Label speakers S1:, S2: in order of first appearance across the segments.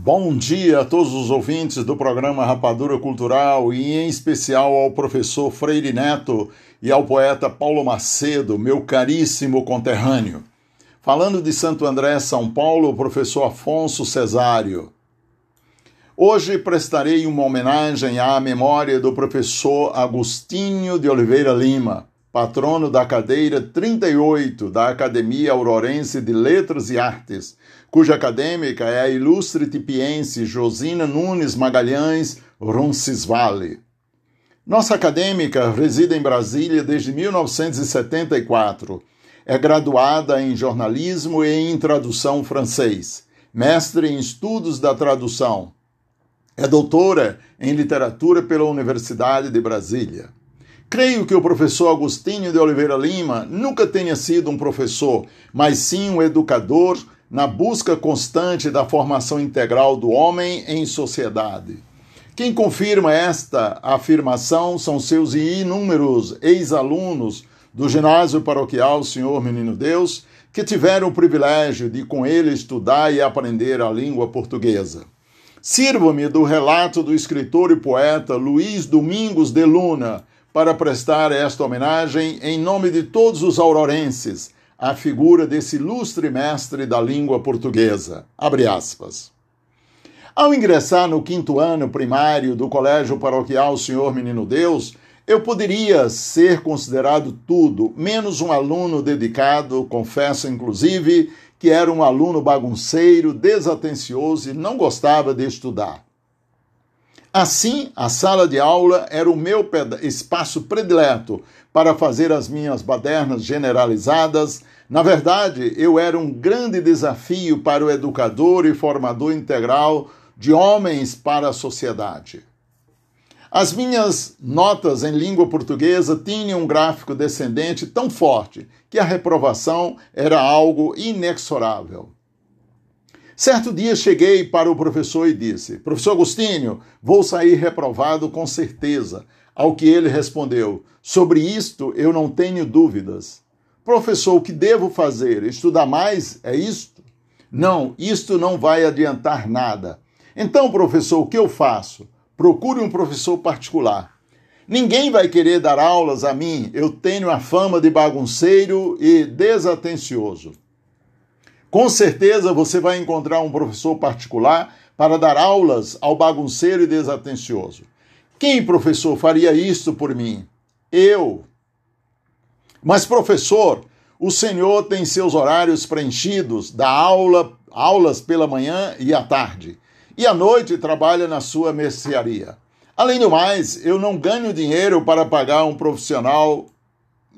S1: Bom dia a todos os ouvintes do programa Rapadura Cultural e em especial ao professor Freire Neto e ao poeta Paulo Macedo, meu caríssimo conterrâneo. Falando de Santo André, São Paulo, o professor Afonso Cesário. Hoje prestarei uma homenagem à memória do professor Agostinho de Oliveira Lima, patrono da cadeira 38 da Academia Aurorense de Letras e Artes, cuja acadêmica é a ilustre tipiense Josina Nunes Magalhães Roncesvalles. Nossa acadêmica reside em Brasília desde 1974. É graduada em jornalismo e em tradução francês, mestre em estudos da tradução. É doutora em literatura pela Universidade de Brasília. Creio que o professor Agostinho de Oliveira Lima nunca tenha sido um professor, mas sim um educador na busca constante da formação integral do homem em sociedade. Quem confirma esta afirmação são seus inúmeros ex-alunos do ginásio paroquial Senhor Menino Deus, que tiveram o privilégio de com ele estudar e aprender a língua portuguesa. Sirva-me do relato do escritor e poeta Luiz Domingos de Luna, para prestar esta homenagem em nome de todos os aurorenses à figura desse ilustre mestre da língua portuguesa. Abre aspas. Ao ingressar no quinto ano primário do Colégio Paroquial Senhor Menino Deus, eu poderia ser considerado tudo, menos um aluno dedicado, confesso inclusive que era um aluno bagunceiro, desatencioso e não gostava de estudar. Assim, a sala de aula era o meu espaço predileto para fazer as minhas badernas generalizadas. Na verdade, eu era um grande desafio para o educador e formador integral de homens para a sociedade. As minhas notas em língua portuguesa tinham um gráfico descendente tão forte que a reprovação era algo inexorável. Certo dia cheguei para o professor e disse: Professor Agostinho, vou sair reprovado com certeza. Ao que ele respondeu: Sobre isto eu não tenho dúvidas. Professor, o que devo fazer? Estudar mais? É isto? Não, isto não vai adiantar nada. Então, professor, o que eu faço? Procure um professor particular. Ninguém vai querer dar aulas a mim, eu tenho a fama de bagunceiro e desatencioso. Com certeza você vai encontrar um professor particular para dar aulas ao bagunceiro e desatencioso. Quem, professor, faria isso por mim? Eu. Mas, professor, o senhor tem seus horários preenchidos, dá aula, aulas pela manhã e à tarde, e à noite trabalha na sua mercearia. Além do mais, eu não ganho dinheiro para pagar um profissional,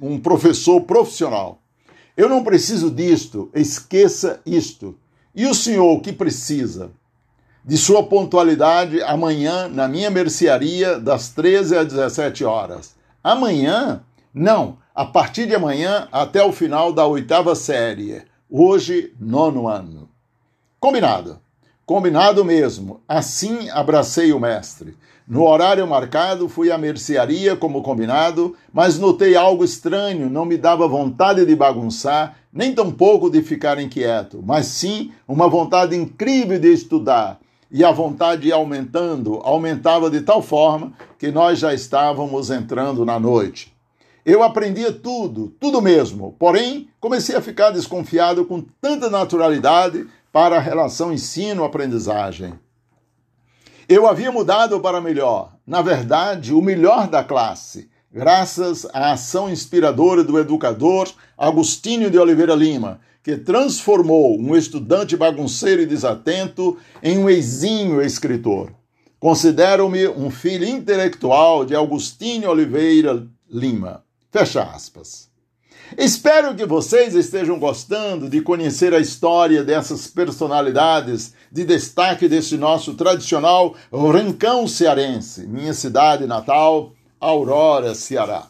S1: um professor profissional. Eu não preciso disto, esqueça isto. E o senhor que precisa? De sua pontualidade amanhã na minha mercearia, das 13 às 17 horas. Amanhã? Não, a partir de amanhã até o final da oitava série. Hoje, nono ano. Combinado. Combinado mesmo. Assim abracei o mestre. No horário marcado, fui à mercearia como combinado, mas notei algo estranho, não me dava vontade de bagunçar, nem tampouco de ficar inquieto, mas sim uma vontade incrível de estudar. E a vontade ia aumentando, aumentava de tal forma que nós já estávamos entrando na noite. Eu aprendia tudo, tudo mesmo, porém comecei a ficar desconfiado com tanta naturalidade para a relação ensino-aprendizagem. Eu havia mudado para melhor, na verdade, o melhor da classe, graças à ação inspiradora do educador Agostinho de Oliveira Lima, que transformou um estudante bagunceiro e desatento em um exímio escritor. Considero-me um filho intelectual de Agostinho Oliveira Lima. Fecha aspas. Espero que vocês estejam gostando de conhecer a história dessas personalidades de destaque desse nosso tradicional rincão cearense, minha cidade natal, Aurora, Ceará.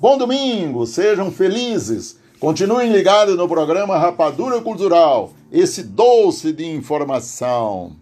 S1: Bom domingo, sejam felizes. Continuem ligados no programa Rapadura Cultural, esse doce de informação.